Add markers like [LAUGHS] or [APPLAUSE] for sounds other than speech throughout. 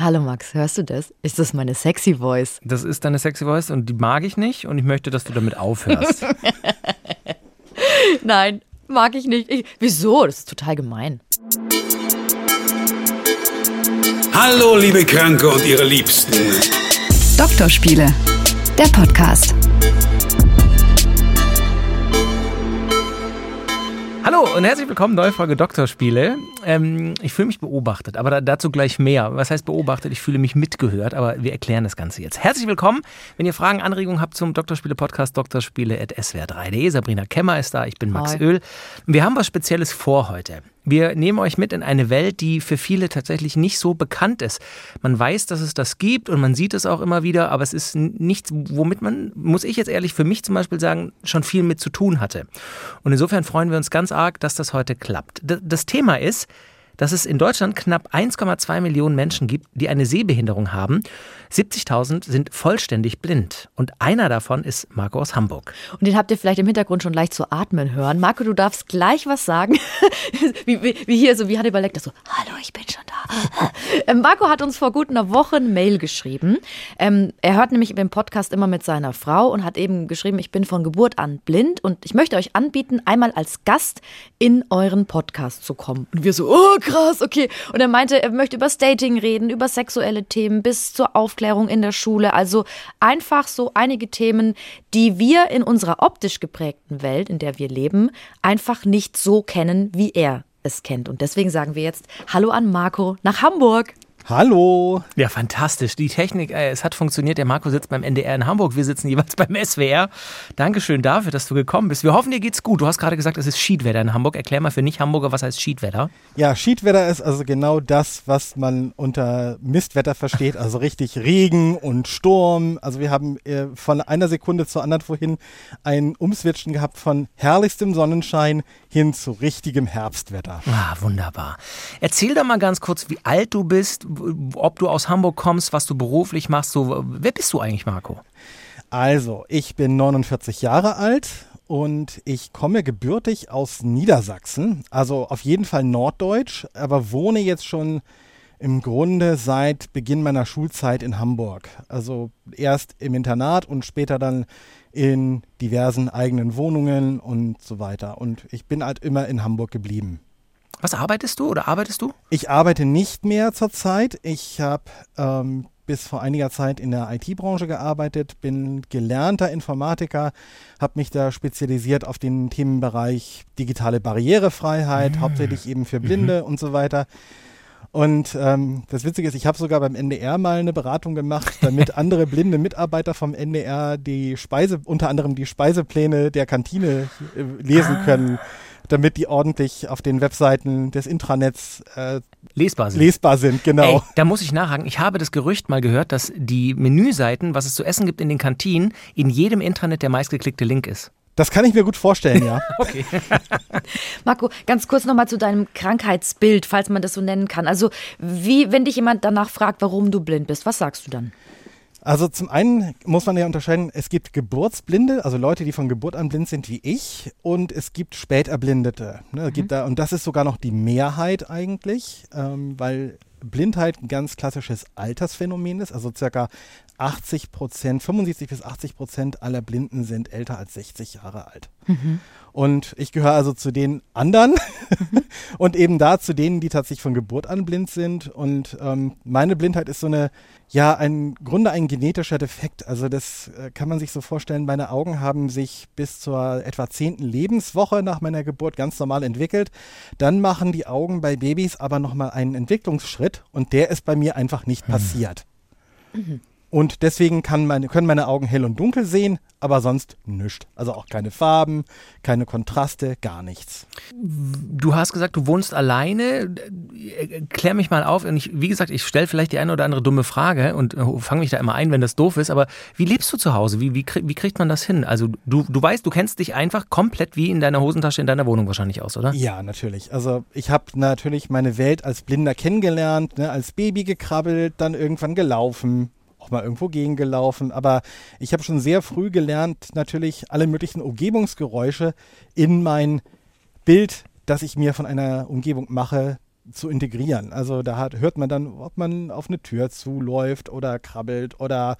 Hallo Max, hörst du das? Ist das meine sexy Voice? Das ist deine sexy Voice und die mag ich nicht und ich möchte, dass du damit aufhörst. [LAUGHS] Nein, mag ich nicht. Ich, wieso? Das ist total gemein. Hallo, liebe Kranke und ihre Liebsten. Doktorspiele, der Podcast. Hallo und herzlich willkommen, neue Folge Doktorspiele. Ähm, ich fühle mich beobachtet, aber da, dazu gleich mehr. Was heißt beobachtet? Ich fühle mich mitgehört, aber wir erklären das Ganze jetzt. Herzlich willkommen. Wenn ihr Fragen, Anregungen habt zum Doktorspiele-Podcast, doktorspiele.swr3.de. Sabrina Kemmer ist da, ich bin Max Hi. Öl. Wir haben was Spezielles vor heute. Wir nehmen euch mit in eine Welt, die für viele tatsächlich nicht so bekannt ist. Man weiß, dass es das gibt und man sieht es auch immer wieder, aber es ist nichts, womit man, muss ich jetzt ehrlich für mich zum Beispiel sagen, schon viel mit zu tun hatte. Und insofern freuen wir uns ganz arg, dass das heute klappt. Das Thema ist, dass es in Deutschland knapp 1,2 Millionen Menschen gibt, die eine Sehbehinderung haben. 70.000 sind vollständig blind. Und einer davon ist Marco aus Hamburg. Und den habt ihr vielleicht im Hintergrund schon leicht zu atmen hören. Marco, du darfst gleich was sagen. [LAUGHS] wie, wie, wie hier, so wie Hannibal Lecter, so, hallo, ich bin schon da. [LAUGHS] ähm, Marco hat uns vor gut einer Woche ein Mail geschrieben. Ähm, er hört nämlich im Podcast immer mit seiner Frau und hat eben geschrieben, ich bin von Geburt an blind und ich möchte euch anbieten, einmal als Gast in euren Podcast zu kommen. Und wir so, oh krass, okay. Und er meinte, er möchte über Dating reden, über sexuelle Themen bis zur Aufklärung in der Schule. Also einfach so einige Themen, die wir in unserer optisch geprägten Welt, in der wir leben, einfach nicht so kennen, wie er es kennt. Und deswegen sagen wir jetzt Hallo an Marco nach Hamburg. Hallo. Ja, fantastisch. Die Technik, äh, es hat funktioniert. Der Marco sitzt beim NDR in Hamburg. Wir sitzen jeweils [LAUGHS] beim SWR. Dankeschön dafür, dass du gekommen bist. Wir hoffen, dir geht's gut. Du hast gerade gesagt, es ist Schiedwetter in Hamburg. Erklär mal für Nicht-Hamburger, was heißt Schiedwetter? Ja, Schiedwetter ist also genau das, was man unter Mistwetter versteht. Also richtig Regen und Sturm. Also wir haben äh, von einer Sekunde zur anderen vorhin ein Umswitchen gehabt von herrlichstem Sonnenschein hin zu richtigem Herbstwetter. Ah, wunderbar. Erzähl doch mal ganz kurz, wie alt du bist, ob du aus Hamburg kommst, was du beruflich machst. So, wer bist du eigentlich, Marco? Also, ich bin 49 Jahre alt und ich komme gebürtig aus Niedersachsen, also auf jeden Fall norddeutsch, aber wohne jetzt schon im Grunde seit Beginn meiner Schulzeit in Hamburg. Also erst im Internat und später dann in diversen eigenen Wohnungen und so weiter. Und ich bin halt immer in Hamburg geblieben. Was arbeitest du oder arbeitest du? Ich arbeite nicht mehr zurzeit. Ich habe ähm, bis vor einiger Zeit in der IT-Branche gearbeitet, bin gelernter Informatiker, habe mich da spezialisiert auf den Themenbereich digitale Barrierefreiheit, hauptsächlich eben für Blinde und so weiter. Und ähm, das Witzige ist, ich habe sogar beim NDR mal eine Beratung gemacht, damit [LAUGHS] andere blinde Mitarbeiter vom NDR die Speise, unter anderem die Speisepläne der Kantine äh, lesen können, damit die ordentlich auf den Webseiten des Intranets äh, Lesbar sind. lesbar sind. Genau. Ey, da muss ich nachhaken. Ich habe das Gerücht mal gehört, dass die Menüseiten, was es zu essen gibt in den Kantinen, in jedem Intranet der meistgeklickte Link ist. Das kann ich mir gut vorstellen, ja. [LAUGHS] Okay. [LAUGHS] Marco, ganz kurz nochmal zu deinem Krankheitsbild, falls man das so nennen kann. Also, wie, wenn dich jemand danach fragt, warum du blind bist, was sagst du dann? Also zum einen muss man ja unterscheiden, es gibt Geburtsblinde, also Leute, die von Geburt an blind sind wie ich, und es gibt Späterblindete. Ne, gibt da, und das ist sogar noch die Mehrheit eigentlich, ähm, weil Blindheit ein ganz klassisches Altersphänomen ist. Also circa 80 Prozent, 75 bis 80 Prozent aller Blinden sind älter als 60 Jahre alt. Und ich gehöre also zu den anderen [LAUGHS] und eben da zu denen, die tatsächlich von Geburt an blind sind. Und ähm, meine Blindheit ist so eine, ja, ein Grunde ein genetischer Defekt. Also das äh, kann man sich so vorstellen. Meine Augen haben sich bis zur etwa zehnten Lebenswoche nach meiner Geburt ganz normal entwickelt. Dann machen die Augen bei Babys aber nochmal einen Entwicklungsschritt und der ist bei mir einfach nicht passiert. Und deswegen meine, können meine Augen hell und dunkel sehen, aber sonst nichts. Also auch keine Farben, keine Kontraste, gar nichts. Du hast gesagt, du wohnst alleine. Klär mich mal auf. Und ich, wie gesagt, ich stelle vielleicht die eine oder andere dumme Frage und äh, fange mich da immer ein, wenn das doof ist. Aber wie lebst du zu Hause? Wie, wie, wie kriegt man das hin? Also du, du weißt, du kennst dich einfach komplett wie in deiner Hosentasche in deiner Wohnung wahrscheinlich aus, oder? Ja, natürlich. Also ich habe natürlich meine Welt als Blinder kennengelernt, ne, als Baby gekrabbelt, dann irgendwann gelaufen, auch mal irgendwo gegengelaufen. Aber ich habe schon sehr früh gelernt, natürlich alle möglichen Umgebungsgeräusche in mein Bild, das ich mir von einer Umgebung mache, zu integrieren. Also da hat, hört man dann, ob man auf eine Tür zuläuft oder krabbelt oder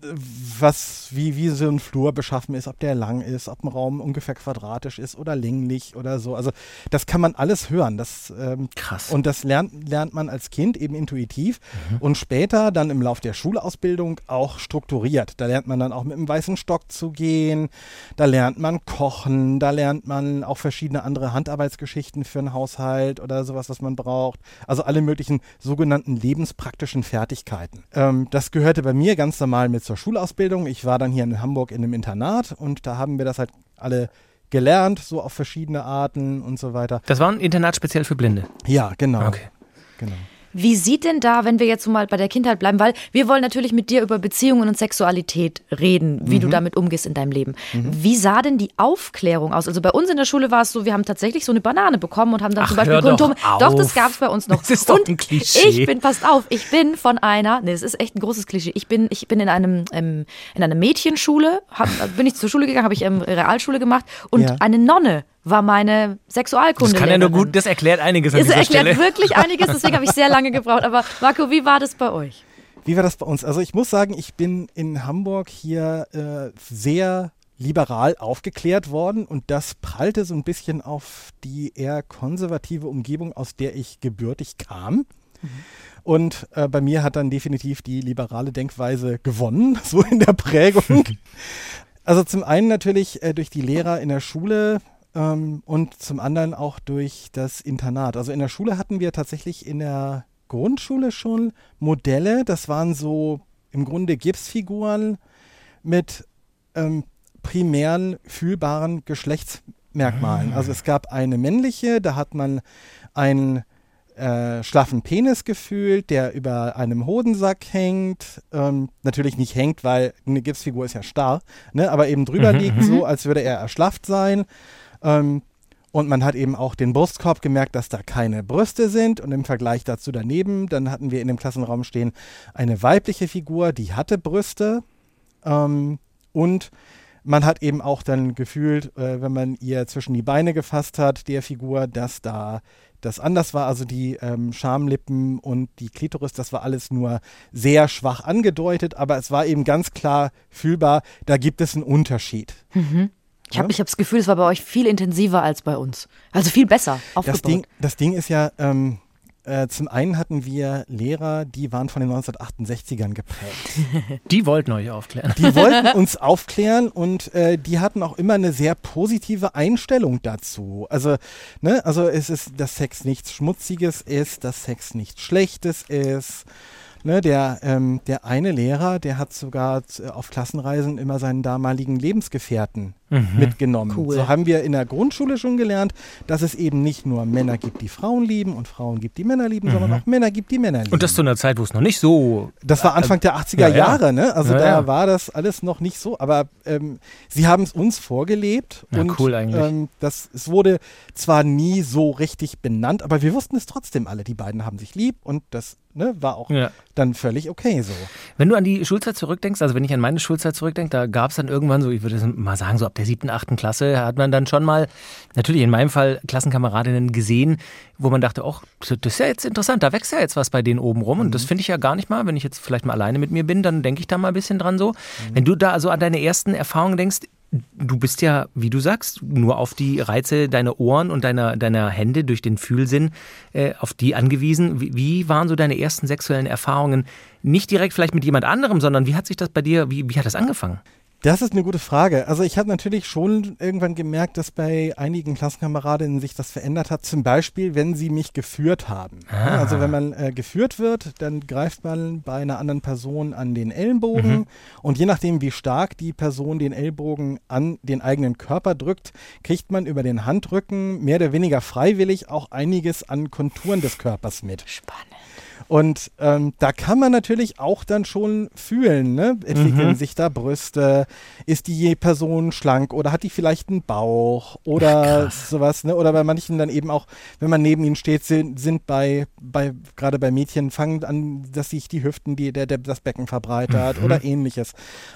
was, wie, wie so ein Flur beschaffen ist, ob der lang ist, ob ein Raum ungefähr quadratisch ist oder länglich oder so. Also das kann man alles hören. Das, ähm, Krass. Und das lernt, lernt man als Kind eben intuitiv und später dann im Lauf der Schulausbildung auch strukturiert. Da lernt man dann auch mit dem weißen Stock zu gehen, da lernt man kochen, da lernt man auch verschiedene andere Handarbeitsgeschichten für einen Haushalt oder sowas, was man braucht. Also alle möglichen sogenannten lebenspraktischen Fertigkeiten. Ähm, das gehörte bei mir ganz normal mit zur Schulausbildung. Ich war dann hier in Hamburg in einem Internat und da haben wir das halt alle gelernt, so auf verschiedene Arten und so weiter. Das war ein Internat speziell für Blinde. Ja, genau. Okay. genau. Wie sieht denn da, wenn wir jetzt so mal bei der Kindheit bleiben, weil wir wollen natürlich mit dir über Beziehungen und Sexualität reden, wie Mhm. du damit umgehst in deinem Leben. Wie sah denn die Aufklärung aus? Also bei uns in der Schule war es so, wir haben tatsächlich so eine Banane bekommen und haben dann Ach, zum Beispiel hör doch Kondome. Doch, das gab es bei uns noch. [LAUGHS] Das ist doch und ein Klischee. Ich bin, passt auf, ich bin von einer, nee, das ist echt ein großes Klischee. Ich bin, ich bin in einem, ähm, in einer Mädchenschule, hab, bin ich zur Schule gegangen, habe ich ähm, Realschule gemacht und Ja. eine Nonne war meine Sexualkunde. Das kann ja nur gut, das erklärt einiges an dieser erklärt Stelle. wirklich [LAUGHS] einiges, deswegen habe ich sehr lange gebraucht. Aber Marco, wie war das bei euch? Wie war das bei uns? Also ich muss sagen, ich bin in Hamburg hier äh, sehr liberal aufgeklärt worden und das prallte so ein bisschen auf die eher konservative Umgebung, aus der ich gebürtig kam. Und äh, bei mir hat dann definitiv die liberale Denkweise gewonnen, [LAUGHS] so in der Prägung. [LAUGHS] also zum einen natürlich äh, durch die Lehrer in der Schule ähm, und zum anderen auch durch das Internat. Also in der Schule hatten wir tatsächlich in der Grundschule schon Modelle, das waren so im Grunde Gipsfiguren mit ähm, primären fühlbaren Geschlechtsmerkmalen. Also es gab eine männliche, da hat man einen äh, schlaffen Penis gefühlt, der über einem Hodensack hängt. Ähm, natürlich nicht hängt, weil eine Gipsfigur ist ja starr, ne? aber eben drüber liegt, so als würde er erschlafft sein. Ähm, und man hat eben auch den Brustkorb gemerkt, dass da keine Brüste sind. Und im Vergleich dazu daneben, dann hatten wir in dem Klassenraum stehen eine weibliche Figur, die hatte Brüste. Ähm, und man hat eben auch dann gefühlt, äh, wenn man ihr zwischen die Beine gefasst hat, der Figur, dass da das anders war. Also die ähm, Schamlippen und die Klitoris, das war alles nur sehr schwach angedeutet, aber es war eben ganz klar fühlbar, da gibt es einen Unterschied. Ich habe ich hab das Gefühl, es war bei euch viel intensiver als bei uns. Also viel besser aufgebaut. Das Ding, das Ding ist ja, ähm, äh, zum einen hatten wir Lehrer, die waren von den 1968ern geprägt. [LAUGHS] Die wollten euch aufklären. Die wollten [LAUGHS] uns aufklären und äh, die hatten auch immer eine sehr positive Einstellung dazu. Also, ne, also es ist, dass Sex nichts Schmutziges ist, dass Sex nichts Schlechtes ist. Ne, der, ähm, der eine Lehrer, der hat sogar äh, auf Klassenreisen immer seinen damaligen Lebensgefährten mitgenommen. Cool. So haben wir in der Grundschule schon gelernt, dass es eben nicht nur Männer gibt, die Frauen lieben und Frauen gibt, die Männer lieben, sondern auch Männer gibt, die Männer lieben. Und das zu einer Zeit, wo es noch nicht so. Das war Anfang der 80er ja, ja. Jahre, ne? Also Ja, da ja. war das alles noch nicht so, aber ähm, sie haben es uns vorgelebt Ja, und cool eigentlich. Ähm, das, es wurde zwar nie so richtig benannt, aber wir wussten es trotzdem alle. Die beiden haben sich lieb und das ne, war auch Ja. dann völlig okay so. Wenn du an die Schulzeit zurückdenkst, also wenn ich an meine Schulzeit zurückdenke, da gab es dann irgendwann so, ich würde mal sagen, so ab der siebten, achten Klasse hat man dann schon mal, natürlich in meinem Fall, Klassenkameradinnen gesehen, wo man dachte, ach, das ist ja jetzt interessant, da wächst ja jetzt was bei denen oben rum. Und das finde ich ja gar nicht mal, wenn ich jetzt vielleicht mal alleine mit mir bin, dann denke ich da mal ein bisschen dran so. Wenn du da also an deine ersten Erfahrungen denkst, Du bist ja, wie du sagst, nur auf die Reize deiner Ohren und deiner, deiner Hände durch den Fühlsinn äh, auf die angewiesen. Wie, wie waren so deine ersten sexuellen Erfahrungen? Nicht direkt vielleicht mit jemand anderem, sondern wie hat sich das bei dir, wie, wie hat das angefangen? Das ist eine gute Frage. Also ich habe natürlich schon irgendwann gemerkt, dass bei einigen Klassenkameradinnen sich das verändert hat. Zum Beispiel, wenn sie mich geführt haben. Ja, Also wenn man äh, geführt wird, dann greift man bei einer anderen Person an den Ellenbogen und je nachdem, wie stark die Person den Ellbogen an den eigenen Körper drückt, kriegt man über den Handrücken mehr oder weniger freiwillig auch einiges an Konturen des Körpers mit. Spannend. Und ähm, da kann man natürlich auch dann schon fühlen, ne? entwickeln sich da Brüste, ist die Person schlank oder hat die vielleicht einen Bauch oder sowas, ne? Oder bei manchen dann eben auch, wenn man neben ihnen steht, sind, sind bei, bei gerade bei Mädchen fangen an, dass sich die Hüften, die, der, der das Becken verbreitert oder ähnliches.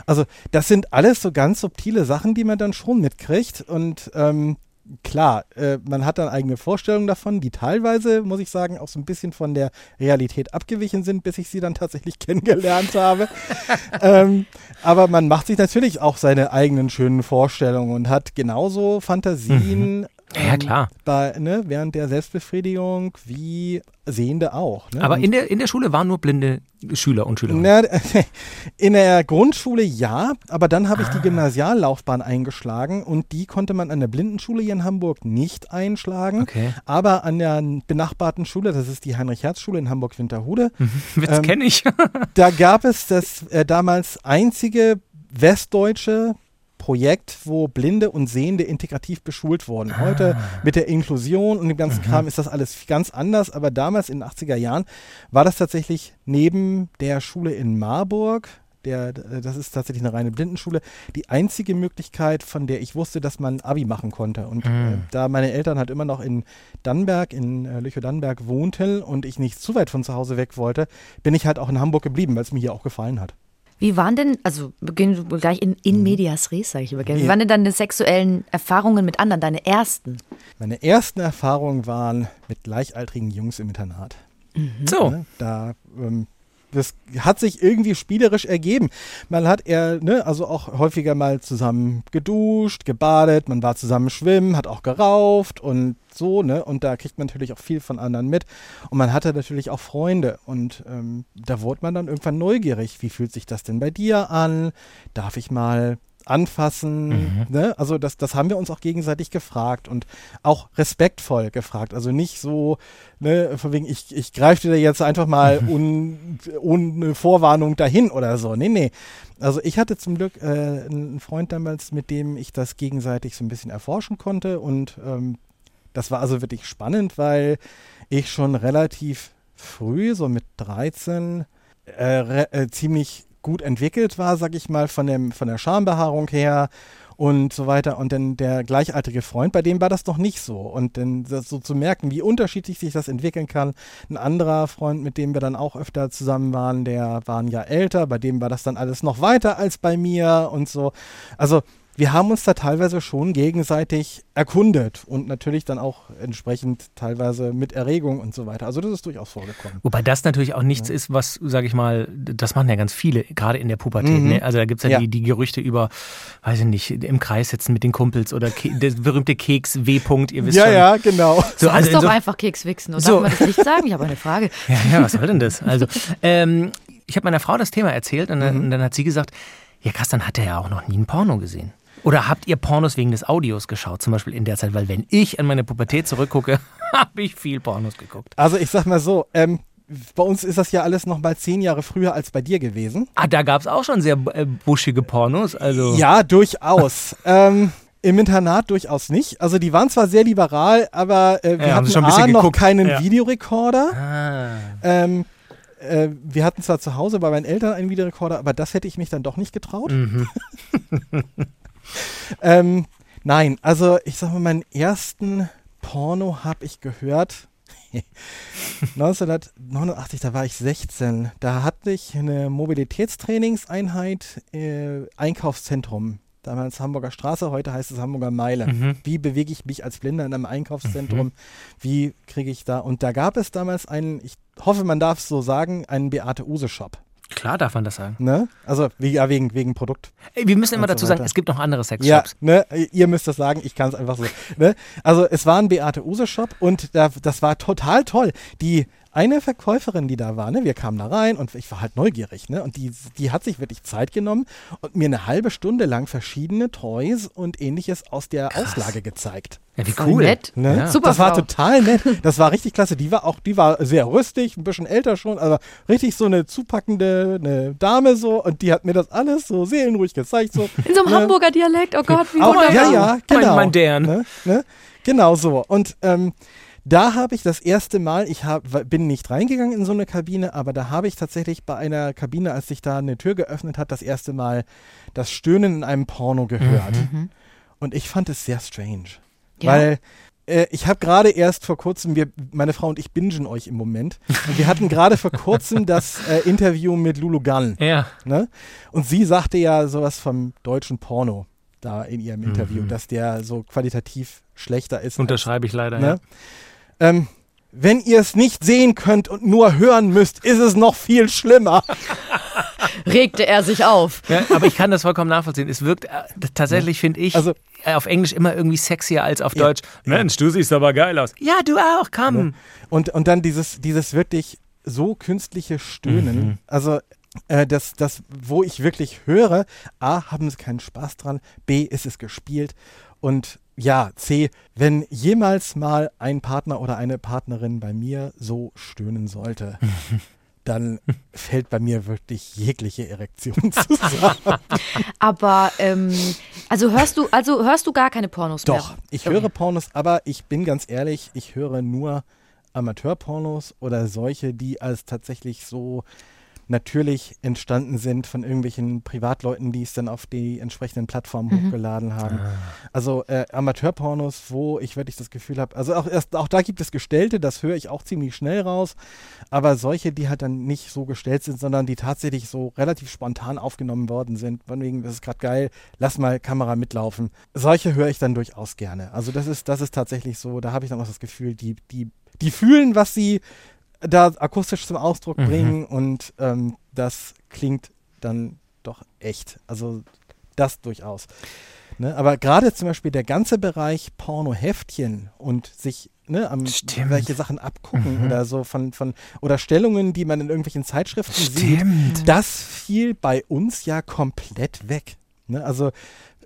Also das sind alles so ganz subtile Sachen, die man dann schon mitkriegt und ähm, klar, äh, man hat dann eigene Vorstellungen davon, die teilweise, muss ich sagen, auch so ein bisschen von der Realität abgewichen sind, bis ich sie dann tatsächlich [LAUGHS] kennengelernt habe. [LAUGHS] ähm, aber man macht sich natürlich auch seine eigenen schönen Vorstellungen und hat genauso Fantasien. Ja, ähm, klar. Bei, ne, während der Selbstbefriedigung wie Sehende auch. Ne? Aber Und- in der, in der Schule waren nur blinde Schüler und Schülerinnen. na, [LAUGHS] in der Grundschule ja, aber dann habe ich die Gymnasiallaufbahn eingeschlagen und die konnte man an der Blindenschule hier in Hamburg nicht einschlagen. Okay. Aber an der benachbarten Schule, das ist die Heinrich-Herz-Schule in Hamburg-Winterhude, Witz ähm, kenne ich. da gab es das äh, damals einzige westdeutsche Projekt, wo Blinde und Sehende integrativ beschult wurden. Heute mit der Inklusion und dem ganzen Kram ist das alles ganz anders, aber damals in den 80er Jahren war das tatsächlich neben der Schule in Marburg, der, äh, das ist tatsächlich eine reine Blindenschule, die einzige Möglichkeit, von der ich wusste, dass man Abi machen konnte. Und äh, da meine Eltern halt immer noch in Dannenberg, in äh, Lüchow-Dannenberg wohnten und ich nicht zu weit von zu Hause weg wollte, bin ich halt auch in Hamburg geblieben, weil es mir hier auch gefallen hat. Wie waren denn, also beginnen wir gleich in, in medias res, sage ich immer gerne. Wie waren denn deine sexuellen Erfahrungen mit anderen, deine ersten? Meine ersten Erfahrungen waren mit gleichaltrigen Jungs im Internat. So. Ne? Da, ähm, das hat sich irgendwie spielerisch ergeben. Man hat eher, ne, also auch häufiger mal zusammen geduscht, gebadet, man war zusammen schwimmen, hat auch gerauft und so, ne? Und da kriegt man natürlich auch viel von anderen mit. Und man hatte natürlich auch Freunde. Und ähm, da wurde man dann irgendwann neugierig. Wie fühlt sich das denn bei dir an? Darf ich mal anfassen? Ne? Also das, das haben wir uns auch gegenseitig gefragt und auch respektvoll gefragt. Also nicht so, ne, von wegen, ich, ich greife dir jetzt einfach mal [LAUGHS] un, ohne Vorwarnung dahin oder so. Nee, nee. Also ich hatte zum Glück äh, einen Freund damals, mit dem ich das gegenseitig so ein bisschen erforschen konnte und ähm, das war also wirklich spannend, weil ich schon relativ früh, so mit 13, äh, äh, ziemlich gut entwickelt war, sag ich mal, von, dem, von der Schambehaarung her und so weiter. Und dann der gleichaltrige Freund, bei dem war das noch nicht so. Und dann so zu merken, wie unterschiedlich sich das entwickeln kann. Ein anderer Freund, mit dem wir dann auch öfter zusammen waren, der war ein Jahr älter, bei dem war das dann alles noch weiter als bei mir und so. Also wir haben uns da teilweise schon gegenseitig erkundet und natürlich dann auch entsprechend teilweise mit Erregung und so weiter. Also das ist durchaus vorgekommen. Wobei das natürlich auch nichts ist, was, sage ich mal, das machen ja ganz viele, gerade in der Pubertät. Ne? Also da gibt's ja, Ja. Die, die Gerüchte über, weiß ich nicht, im Kreis sitzen mit den Kumpels oder Ke [LAUGHS] der berühte Keks W-Punkt, ihr wisst Ja, schon. ja, genau. So, also doch einfach Keks wichsen. Oder So. darf man das nicht sagen? Ich habe eine Frage. [LAUGHS] Ja, ja, was soll denn das? Also, ähm, ich habe meiner Frau das Thema erzählt und dann, und dann hat sie gesagt, ja krass, dann hat er ja auch noch nie ein Porno gesehen. Oder habt ihr Pornos wegen des Audios geschaut, zum Beispiel in der Zeit? Weil wenn ich an meine Pubertät zurückgucke, [LAUGHS] habe ich viel Pornos geguckt. Also ich sag mal so, ähm, bei uns ist das ja alles noch mal zehn Jahre früher als bei dir gewesen. Ah, da gab es auch schon sehr äh, buschige Pornos. Also Ja, durchaus. [LAUGHS] ähm, Im Internat durchaus nicht. Also die waren zwar sehr liberal, aber äh, wir Ja, haben hatten schon A, noch keinen Ja. Videorekorder. Ah. Ähm, äh, wir hatten zwar zu Hause bei meinen Eltern einen Videorekorder, aber das hätte ich mich dann doch nicht getraut. Mhm. [LAUGHS] ähm, nein, also ich sag mal, meinen ersten Porno habe ich gehört. [LAUGHS] 1989, da war ich 16. Da hatte ich eine Mobilitätstrainingseinheit, äh, Einkaufszentrum. Damals Hamburger Straße, heute heißt es Hamburger Meile. Mhm. Wie bewege ich mich als Blinder in einem Einkaufszentrum? Wie kriege ich da? Und da gab es damals einen, ich hoffe, man darf es so sagen, einen Beate Use Shop. Klar darf man das sagen. Ne? Also ja, wegen, wegen Produkt. Ey, wir müssen immer Und so dazu sagen, es gibt noch andere Ja, Sexshops. ne, ihr müsst das sagen, ich kann es einfach so. Ne? Also es war ein Beate Use Shop und da, das war total toll. Die eine Verkäuferin, die da war, ne, wir kamen da rein und ich war halt neugierig, ne, und die, die hat sich wirklich Zeit genommen und mir eine halbe Stunde lang verschiedene Toys und ähnliches aus der Auslage gezeigt. Ja, wie cool. nett. Ne? Ja. Super Das war Frau. total nett. Das war richtig klasse. Die war auch, die war sehr rüstig, ein bisschen älter schon, aber richtig so eine zupackende eine Dame so und die hat mir das alles so seelenruhig gezeigt. So, In so einem ne? Hamburger Dialekt, oh Gott, wie Auch, wunderbar. ja, ja, Mein- genau. mein deren. Ne? Ne? Genau so. Und ähm, da habe ich das erste Mal, ich hab, bin nicht reingegangen in so eine Kabine, aber da habe ich tatsächlich bei einer Kabine, als sich da eine Tür geöffnet hat, das erste Mal das Stöhnen in einem Porno gehört. Und ich fand es sehr strange. Ja. Weil äh, ich habe gerade erst vor kurzem, wir, meine Frau und ich bingen euch im Moment, und wir hatten gerade vor kurzem [LAUGHS] das äh, Interview mit Lulu Gunn. Ja. Ne? Und sie sagte ja sowas vom deutschen Porno da in ihrem Interview, dass der so qualitativ schlechter ist. als- Unterschreibe ich leider, Ne? Ähm, wenn ihr es nicht sehen könnt und nur hören müsst, ist es noch viel schlimmer. [LAUGHS] Regte er sich auf. ja. Aber ich kann das vollkommen nachvollziehen. Es wirkt äh, tatsächlich, finde ich, Also- äh, auf Englisch immer irgendwie sexier als auf Ja. Deutsch. Mensch, du siehst aber geil aus. Ja, du auch, komm. Und, und dann dieses, dieses wirklich so künstliche Stöhnen. Mhm. Also äh, das, das, wo ich wirklich höre, A, haben sie keinen Spaß dran, B, ist es gespielt und ja, C, wenn jemals mal ein Partner oder eine Partnerin bei mir so stöhnen sollte, [LAUGHS] dann fällt bei mir wirklich jegliche Erektion [LAUGHS] zusammen. Aber ähm, also hörst du, also hörst du gar keine Pornos Doch, mehr? ich Okay. höre Pornos, aber ich bin ganz ehrlich, ich höre nur Amateurpornos oder solche, die als tatsächlich so natürlich entstanden sind von irgendwelchen Privatleuten, die es dann auf die entsprechenden Plattformen Mhm. hochgeladen haben. Also äh, Amateurpornos, wo ich wirklich das Gefühl habe, also auch, erst, auch da gibt es Gestellte, das höre ich auch ziemlich schnell raus, aber solche, die halt dann nicht so gestellt sind, sondern die tatsächlich so relativ spontan aufgenommen worden sind, von wegen, das ist gerade geil, lass mal Kamera mitlaufen. Solche höre ich dann durchaus gerne. Also das ist, das ist tatsächlich so, da habe ich dann auch das Gefühl, die, die, die fühlen, was sie da akustisch zum Ausdruck Mhm. bringen und ähm, das klingt dann doch echt. Also das durchaus. Ne? Aber gerade zum Beispiel der ganze Bereich Pornoheftchen und sich ne, am welche Sachen abgucken Mhm. oder so von, von oder Stellungen, die man in irgendwelchen Zeitschriften sieht, Stimmt. das fiel bei uns ja komplett weg. Ne? Also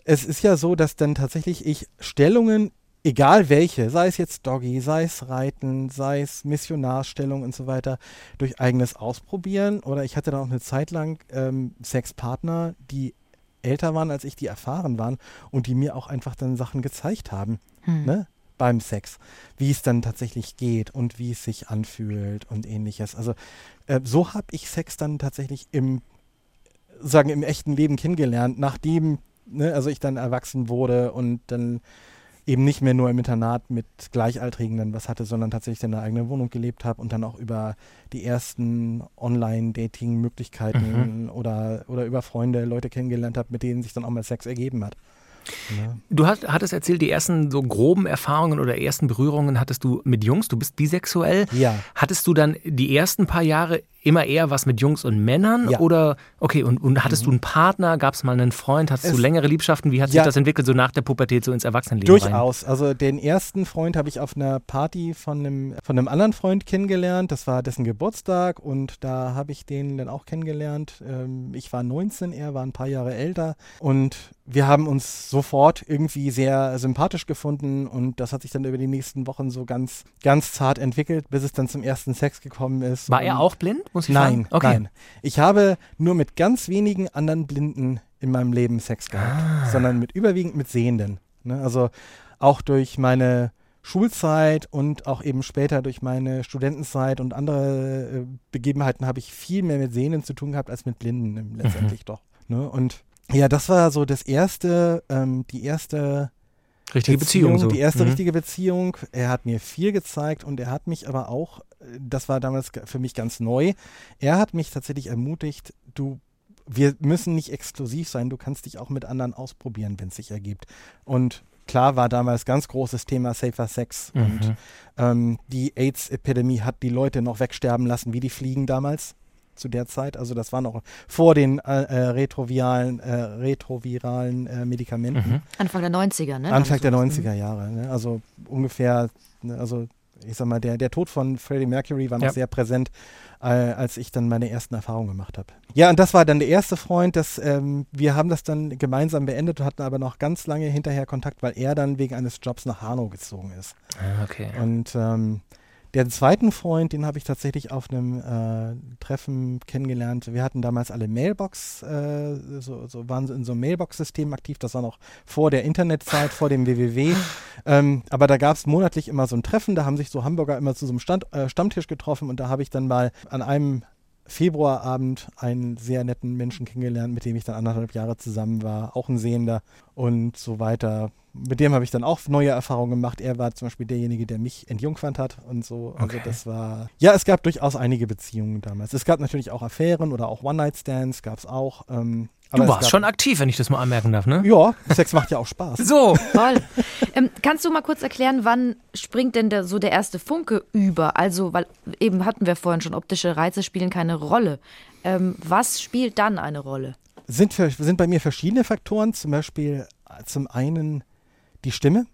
es ist ja so, dass dann tatsächlich ich Stellungen, egal welche, sei es jetzt Doggy, sei es Reiten, sei es Missionarstellung und so weiter, durch eigenes Ausprobieren oder ich hatte dann auch eine Zeit lang ähm, Sexpartner, die älter waren als ich, die erfahren waren und die mir auch einfach dann Sachen gezeigt haben Hm. ne, beim Sex, wie es dann tatsächlich geht und wie es sich anfühlt und ähnliches. Also äh, so habe ich Sex dann tatsächlich im, sagen im echten Leben kennengelernt, nachdem, ne, also ich dann erwachsen wurde und dann eben nicht mehr nur im Internat mit Gleichaltrigen dann was hatte, sondern tatsächlich in einer eigenen Wohnung gelebt habe und dann auch über die ersten Online-Dating-Möglichkeiten oder, oder über Freunde Leute kennengelernt habe, mit denen sich dann auch mal Sex ergeben hat. Ja. Du hast, hattest erzählt, die ersten so groben Erfahrungen oder ersten Berührungen hattest du mit Jungs. Du bist bisexuell. Ja. Hattest du dann die ersten paar Jahre immer eher was mit Jungs und Männern? Ja. Mhm. Oder, okay, und, und hattest du einen Partner? Gab es mal einen Freund? Hattest du Es- längere Liebschaften? Wie hat sich Ja. das entwickelt, so nach der Pubertät, so ins Erwachsenenleben rein? Durchaus. Also den ersten Freund habe ich auf einer Party von einem, von einem anderen Freund kennengelernt. Das war dessen Geburtstag und da habe ich den dann auch kennengelernt. Ähm, ich war 19, er war ein paar Jahre älter und wir haben uns sofort irgendwie sehr sympathisch gefunden und das hat sich dann über die nächsten Wochen so ganz, ganz zart entwickelt, bis es dann zum ersten Sex gekommen ist. War er auch blind? Muss ich Nein, fragen? Okay. nein. Ich habe nur mit ganz wenigen anderen Blinden in meinem Leben Sex gehabt, Ah. sondern mit überwiegend mit Sehenden. Ne? Also auch durch meine Schulzeit und auch eben später durch meine Studentenzeit und andere äh, Begebenheiten habe ich viel mehr mit Sehenden zu tun gehabt als mit Blinden ähm, letztendlich doch. Ne? Und ja, das war so das erste, ähm, die erste Richtige Beziehung, so. die erste Mhm. richtige Beziehung. Er hat mir viel gezeigt und er hat mich aber auch, das war damals für mich ganz neu, er hat mich tatsächlich ermutigt, du, wir müssen nicht exklusiv sein, du kannst dich auch mit anderen ausprobieren, wenn es sich ergibt. Und klar war damals ganz großes Thema Safer Sex Mhm. und ähm, die AIDS-Epidemie hat die Leute noch wegsterben lassen, wie die Fliegen damals zu der Zeit. Also das war noch vor den äh, äh, retroviralen, äh, retroviralen äh, Medikamenten. Mhm. Anfang der 90er, ne? Anfang der Damals. 90er Jahre. Ne? Also ungefähr, ne, also ich sag mal, der, der Tod von Freddie Mercury war noch Ja. sehr präsent, äh, als ich dann meine ersten Erfahrungen gemacht habe. Ja, und das war dann der erste Freund, das, ähm, wir haben das dann gemeinsam beendet, hatten aber noch ganz lange hinterher Kontakt, weil er dann wegen eines Jobs nach Hanau gezogen ist. Ah, okay. Und ähm, der zweiten Freund, den habe ich tatsächlich auf einem äh, Treffen kennengelernt. Wir hatten damals alle Mailbox, äh, so, so waren in so einem Mailbox-System aktiv. Das war noch vor der Internetzeit, vor dem WWW. [LAUGHS] Ähm, aber da gab es monatlich immer so ein Treffen. Da haben sich so Hamburger immer zu so einem Stand, äh, Stammtisch getroffen. Und da habe ich dann mal an einem Februarabend einen sehr netten Menschen kennengelernt, mit dem ich dann anderthalb Jahre zusammen war, auch ein Sehender und so weiter. Mit dem habe ich dann auch neue Erfahrungen gemacht. Er war zum Beispiel derjenige, der mich entjungfert hat und so. Also Okay. das war, ja, es gab durchaus einige Beziehungen damals. Es gab natürlich auch Affären oder auch One-Night-Stands, gab es auch. Ähm, Aber Du warst schon aktiv, wenn ich das mal anmerken darf, ne? Ja, Sex macht ja auch Spaß. So. Toll. ähm, kannst du mal kurz erklären, wann springt denn der, so der erste Funke über? Also, weil eben hatten wir vorhin schon, optische Reize spielen keine Rolle. Ähm, was spielt dann eine Rolle? Sind, für, sind bei mir verschiedene Faktoren, zum Beispiel zum einen die Stimme.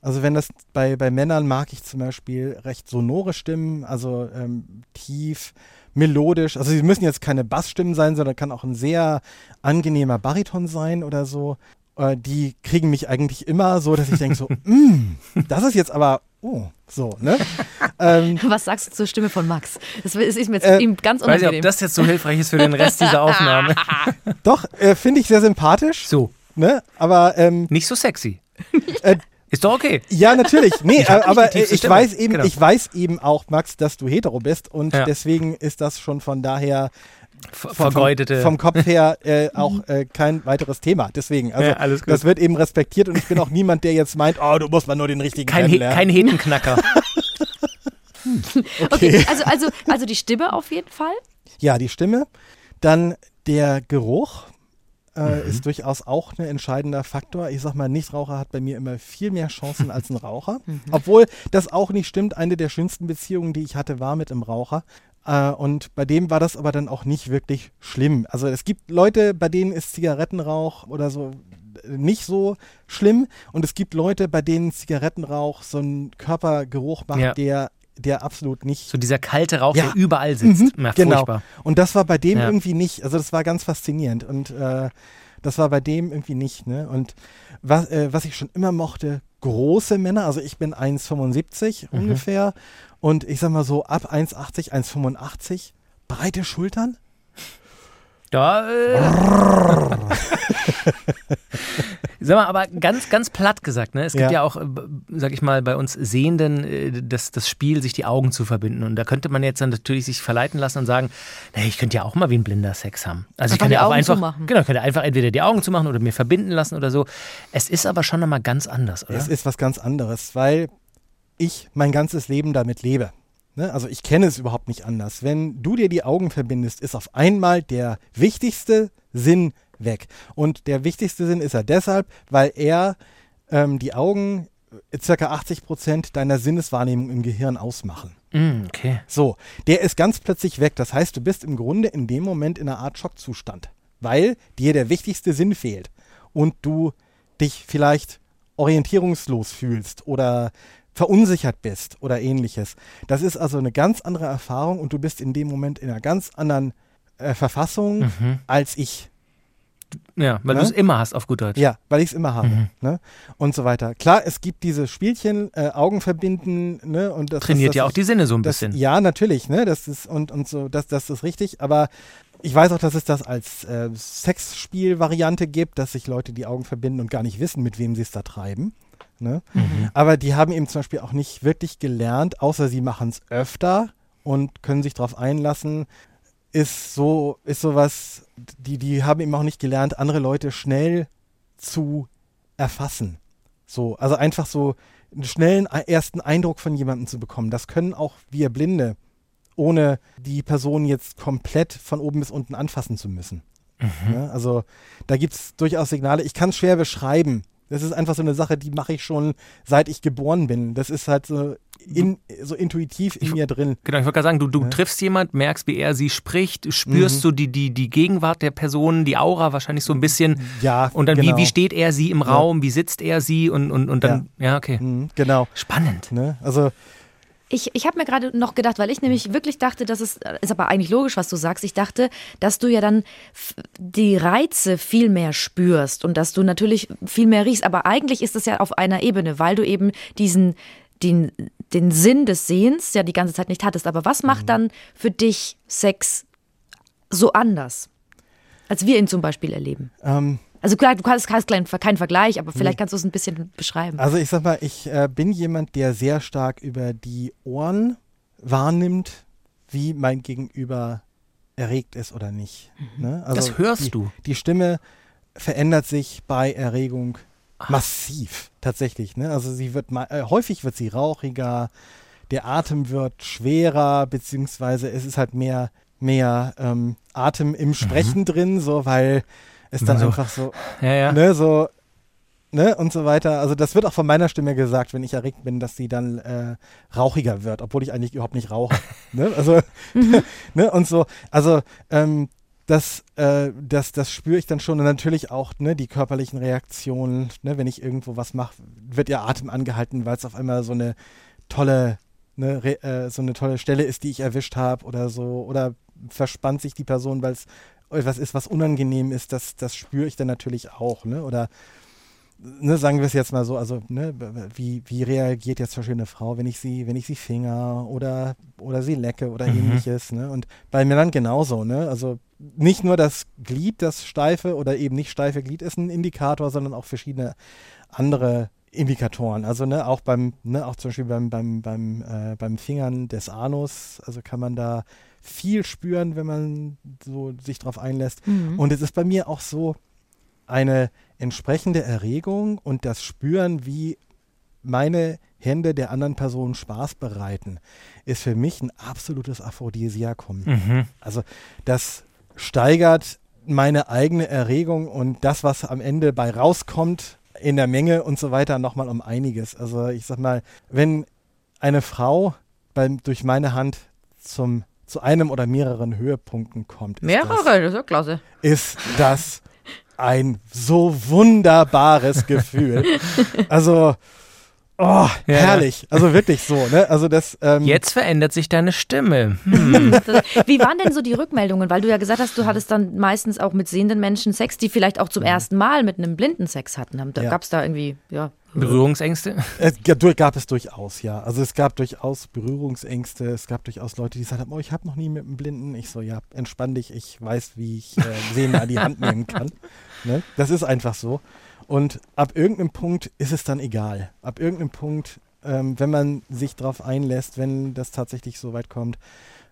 Also wenn das bei, bei Männern mag ich zum Beispiel recht sonore Stimmen, also ähm, tief, melodisch. Also sie müssen jetzt keine Bassstimmen sein, sondern kann auch ein sehr angenehmer Bariton sein oder so. Äh, die kriegen mich eigentlich immer so, dass ich denke so, [LAUGHS] mm, das ist jetzt aber, oh, so, ne? [LAUGHS] ähm, Was sagst du zur Stimme von Max? Das ist mir jetzt Äh, ihm ganz Weiß nicht, unangenehm. ob das jetzt so hilfreich ist für den Rest dieser Aufnahme. [LAUGHS] doch, äh, finde ich sehr sympathisch, So, ne? Aber ähm, nicht so sexy. Äh, Ist doch okay. Ja, natürlich. [LAUGHS] Nee, Ich aber ich Stimme. weiß eben, Genau. ich weiß eben auch, Max, dass du hetero bist und Ja. deswegen ist das schon von daher vom, Vergeudete. vom Kopf her äh, [LAUGHS] auch äh, kein weiteres Thema. Deswegen, also Ja, alles gut. das wird eben respektiert und ich bin auch niemand, der jetzt meint, oh, du musst mal nur den richtigen kein, He kennenlernen. kein Hetenknacker. [LAUGHS] okay, also, also, also die Stimme auf jeden Fall. Ja, die Stimme. Dann der Geruch äh, Mhm. ist durchaus auch ein entscheidender Faktor. Ich sag mal, Nichtraucher hat bei mir immer viel mehr Chancen als ein Raucher. [LAUGHS] Mhm. Obwohl das auch nicht stimmt. Eine der schönsten Beziehungen, die ich hatte, war mit einem Raucher. Äh, und bei dem war das aber dann auch nicht wirklich schlimm. Also es gibt Leute, bei denen ist Zigarettenrauch oder so nicht so schlimm. Und es gibt Leute, bei denen Zigarettenrauch so einen Körpergeruch macht, Ja. der, der absolut nicht So dieser kalte Rauch, Ja. der überall sitzt. Mhm, Na, genau. furchtbar. Und das war bei dem Ja. irgendwie nicht. Also das war ganz faszinierend. Und äh, das war bei dem irgendwie nicht. Ne? Und was, äh, was ich schon immer mochte, große Männer. Also ich bin 1,75 Mhm. ungefähr. Und ich sag mal so ab 1,80, 1,85. Breite Schultern. Da, äh. [LAUGHS] [LAUGHS] Sag mal, aber ganz, ganz platt gesagt, ne? Es gibt Ja. ja, auch, äh, sag ich mal, bei uns Sehenden äh, das, das Spiel, sich die Augen zu verbinden. Und da könnte man jetzt dann natürlich sich verleiten lassen und sagen, hey, ich könnte ja auch mal wie ein Blinder Sex haben. Also ich kann die ja auch Augen einfach, genau, ich könnte einfach entweder die Augen zumachen oder mir verbinden lassen oder so. Es ist aber schon einmal ganz anders, oder? Es ist was ganz anderes, weil ich mein ganzes Leben damit lebe. Ne? Also ich kenne es überhaupt nicht anders. Wenn du dir die Augen verbindest, ist auf einmal der wichtigste Sinn weg. Und der wichtigste Sinn ist er deshalb, weil er ähm, die Augen äh, circa 80 Prozent deiner Sinneswahrnehmung im Gehirn ausmachen. Mm, okay. So, der ist ganz plötzlich weg. Das heißt, du bist im Grunde in dem Moment in einer Art Schockzustand, weil dir der wichtigste Sinn fehlt und du dich vielleicht orientierungslos fühlst oder verunsichert bist oder ähnliches. Das ist also eine ganz andere Erfahrung und du bist in dem Moment in einer ganz anderen äh, Verfassung Mhm. als ich. Ja, weil Ne? du es immer hast, auf gut Deutsch. Ja, weil ich es immer habe. Mhm. Ne? Und so weiter. Klar, es gibt diese Spielchen, äh, Augen verbinden, ne? Und das Trainiert das, ja auch die Sinne so ein das, bisschen. Ja, natürlich, ne? Das ist und, und so, das, das ist richtig, aber ich weiß auch, dass es das als äh, Sexspiel-Variante gibt, dass sich Leute die Augen verbinden und gar nicht wissen, mit wem sie es da treiben. Ne? Mhm. Aber die haben eben zum Beispiel auch nicht wirklich gelernt, außer sie machen es öfter und können sich darauf einlassen, ist so, ist sowas, die, die haben eben auch nicht gelernt, andere Leute schnell zu erfassen. So, also einfach so einen schnellen e- ersten Eindruck von jemandem zu bekommen. Das können auch wir Blinde, ohne die Person jetzt komplett von oben bis unten anfassen zu müssen. Ja, also da gibt es durchaus Signale. Ich kann es schwer beschreiben. Das ist einfach so eine Sache, die mache ich schon seit ich geboren bin. Das ist halt so, in, so intuitiv in mir drin. Genau, ich wollte gerade sagen, du, du triffst jemand, merkst, wie er sie spricht, spürst du die, die, die Gegenwart der Person, die Aura wahrscheinlich so ein bisschen. Ja, Und dann, genau. wie, wie steht er sie im Raum, wie sitzt er sie und, und, und dann, ja, okay. Mhm, genau. Spannend. Ne? Also Ich, ich habe mir gerade noch gedacht, weil ich nämlich wirklich dachte, dass es, ist aber eigentlich logisch, was du sagst. Ich dachte, dass du ja dann die Reize viel mehr spürst und dass du natürlich viel mehr riechst. Aber eigentlich ist es ja auf einer Ebene, weil du eben diesen, den, den Sinn des Sehens ja die ganze Zeit nicht hattest. Aber was macht dann für dich Sex so anders, als wir ihn zum Beispiel erleben? ähm, Also klar, du hast, hast keinen Vergleich, aber vielleicht kannst du es ein bisschen beschreiben. Also ich sag mal, ich äh, bin jemand, der sehr stark über die Ohren wahrnimmt, wie mein Gegenüber erregt ist oder nicht. Ne? Also Das hörst die, du. Die Stimme verändert sich bei Erregung massiv, tatsächlich. Ne? Also sie wird äh, häufig wird sie rauchiger, der Atem wird schwerer, beziehungsweise es ist halt mehr, mehr ähm, Atem im Sprechen drin, so weil ist dann So. einfach so, Ja, ja. ne, so, ne, und so weiter. Also das wird auch von meiner Stimme gesagt, wenn ich erregt bin, dass sie dann äh, rauchiger wird, obwohl ich eigentlich überhaupt nicht rauche. [LAUGHS] ne? Also, [LAUGHS] ne, und so, also ähm, das, äh, das, das spüre ich dann schon und natürlich auch ne, die körperlichen Reaktionen, ne, wenn ich irgendwo was mache, wird ihr Atem angehalten, weil es auf einmal so eine tolle, ne, re, äh, so eine tolle Stelle ist, die ich erwischt habe oder so, oder verspannt sich die Person, weil es etwas ist, was unangenehm ist, das, das spüre ich dann natürlich auch, ne? Oder ne, sagen wir es jetzt mal so, also ne, wie, wie reagiert jetzt zum Beispiel eine Frau, wenn ich sie, wenn ich sie finger oder oder sie lecke oder Mhm. ähnliches, ne? Und bei Männern genauso, ne? Also nicht nur das Glied, das steife oder eben nicht steife Glied ist ein Indikator, sondern auch verschiedene andere Indikatoren. Also ne, auch beim, ne, auch zum Beispiel beim, beim, beim, äh, beim Fingern des Anus, also kann man da viel spüren, wenn man so sich drauf einlässt. Mhm. Und es ist bei mir auch so eine entsprechende Erregung und das Spüren, wie meine Hände der anderen Person Spaß bereiten, ist für mich ein absolutes Aphrodisiakum. Mhm. Also das steigert meine eigene Erregung und das, was am Ende bei rauskommt in der Menge und so weiter, nochmal um einiges. Also ich sag mal, wenn eine Frau beim, durch meine Hand zum, zu einem oder mehreren Höhepunkten kommt, ist Mehrere, das ist ja klasse. Das, ist das ein so wunderbares Gefühl. Also, oh, herrlich. Also wirklich so, ne? Also das, ähm, Jetzt verändert sich deine Stimme. Hm. [LAUGHS] Wie waren denn so die Rückmeldungen? Weil du ja gesagt hast, du hattest dann meistens auch mit sehenden Menschen Sex, die vielleicht auch zum ersten Mal mit einem Blinden Sex hatten. Da Ja. gab es da irgendwie, ja. Berührungsängste? Es gab, du- gab es durchaus, ja. Also es gab durchaus Berührungsängste, es gab durchaus Leute, die gesagt haben, oh, ich habe noch nie mit einem Blinden. Ich so, ja, entspann dich, ich weiß, wie ich äh, Sehende an die Hand nehmen kann. [LAUGHS] Ne? Das ist einfach so. Und ab irgendeinem Punkt ist es dann egal. Ab irgendeinem Punkt, ähm, wenn man sich darauf einlässt, wenn das tatsächlich so weit kommt,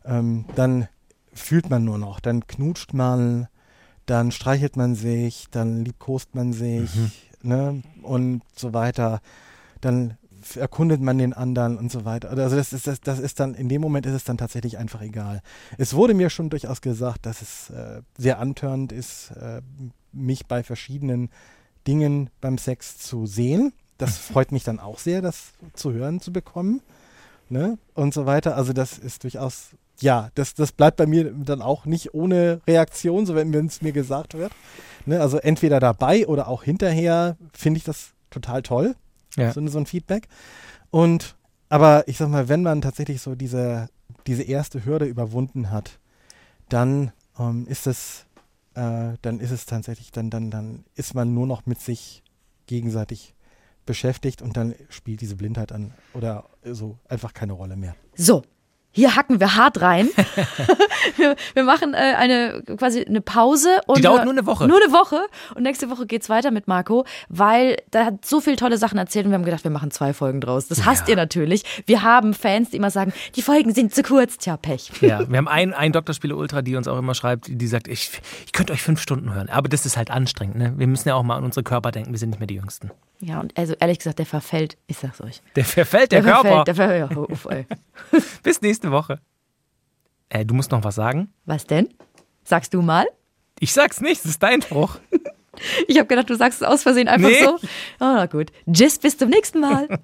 ähm, dann fühlt man nur noch. Dann knutscht man, dann streichelt man sich, dann liebkost man sich ne? und so weiter. Dann erkundet man den anderen und so weiter. Also das ist, das, das ist dann, in dem Moment ist es dann tatsächlich einfach egal. Es wurde mir schon durchaus gesagt, dass es äh, sehr antörend ist, äh, mich bei verschiedenen Dingen beim Sex zu sehen. Das [LAUGHS] freut mich dann auch sehr, das zu hören zu bekommen. Ne? Und so weiter. Also das ist durchaus, ja, das, das bleibt bei mir dann auch nicht ohne Reaktion, so wenn es mir gesagt wird. Ne? Also entweder dabei oder auch hinterher finde ich das total toll, Ja. so, so ein Feedback. Und aber ich sag mal, wenn man tatsächlich so diese, diese erste Hürde überwunden hat, dann ähm, ist es, äh, dann ist es tatsächlich, dann, dann, dann ist man nur noch mit sich gegenseitig beschäftigt und dann spielt diese Blindheit an oder so einfach keine Rolle mehr. So, hier hacken wir hart rein. [LAUGHS] wir, wir machen äh, eine quasi eine Pause und Die dauert nur eine Woche. Nur eine Woche und nächste Woche geht's weiter mit Marco, weil da hat so viel tolle Sachen erzählt und wir haben gedacht, wir machen zwei Folgen draus. Das hasst ihr natürlich. Wir haben Fans, die immer sagen, die Folgen sind zu kurz. Tja, Pech. Ja, wir haben einen, einen Doktorspiele Ultra, die uns auch immer schreibt, die sagt, ich, ich könnte euch fünf Stunden hören. Aber das ist halt anstrengend. Ne? Wir müssen ja auch mal an unsere Körper denken. Wir sind nicht mehr die Jüngsten. Ja, und also ehrlich gesagt, der verfällt. Ich sag's euch. Der verfällt, der, Körper. verfällt. Der verfällt. Ja, uff, ey. [LAUGHS] Bis nächste Woche. Äh, du musst noch was sagen? Was denn? Sagst du mal? Ich sag's nicht, das ist dein Spruch. [LAUGHS] Ich habe gedacht, du sagst es aus Versehen einfach Nee. so. Oh, na gut. Tschüss, bis zum nächsten Mal. [LAUGHS]